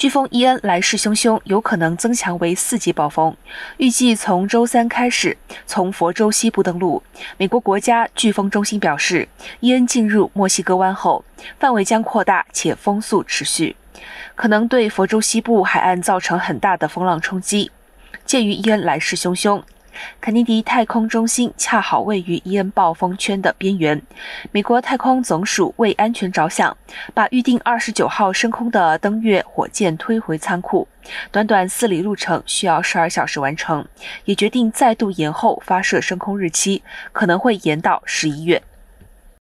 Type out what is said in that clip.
飓风伊恩来势汹汹，有可能增强为四级暴风，预计从周三开始从佛州西部登陆。美国国家飓风中心表示，伊恩进入墨西哥湾后，范围将扩大且风速持续，可能对佛州西部海岸造成很大的风浪冲击。鉴于伊恩来势汹汹。肯尼迪太空中心恰好位于伊恩暴风圈的边缘。美国太空总署为安全着想，把预定二十九号升空的登月火箭推回仓库，短短四里路程需要十二小时完成，也决定再度延后发射升空日期，可能会延到十一月。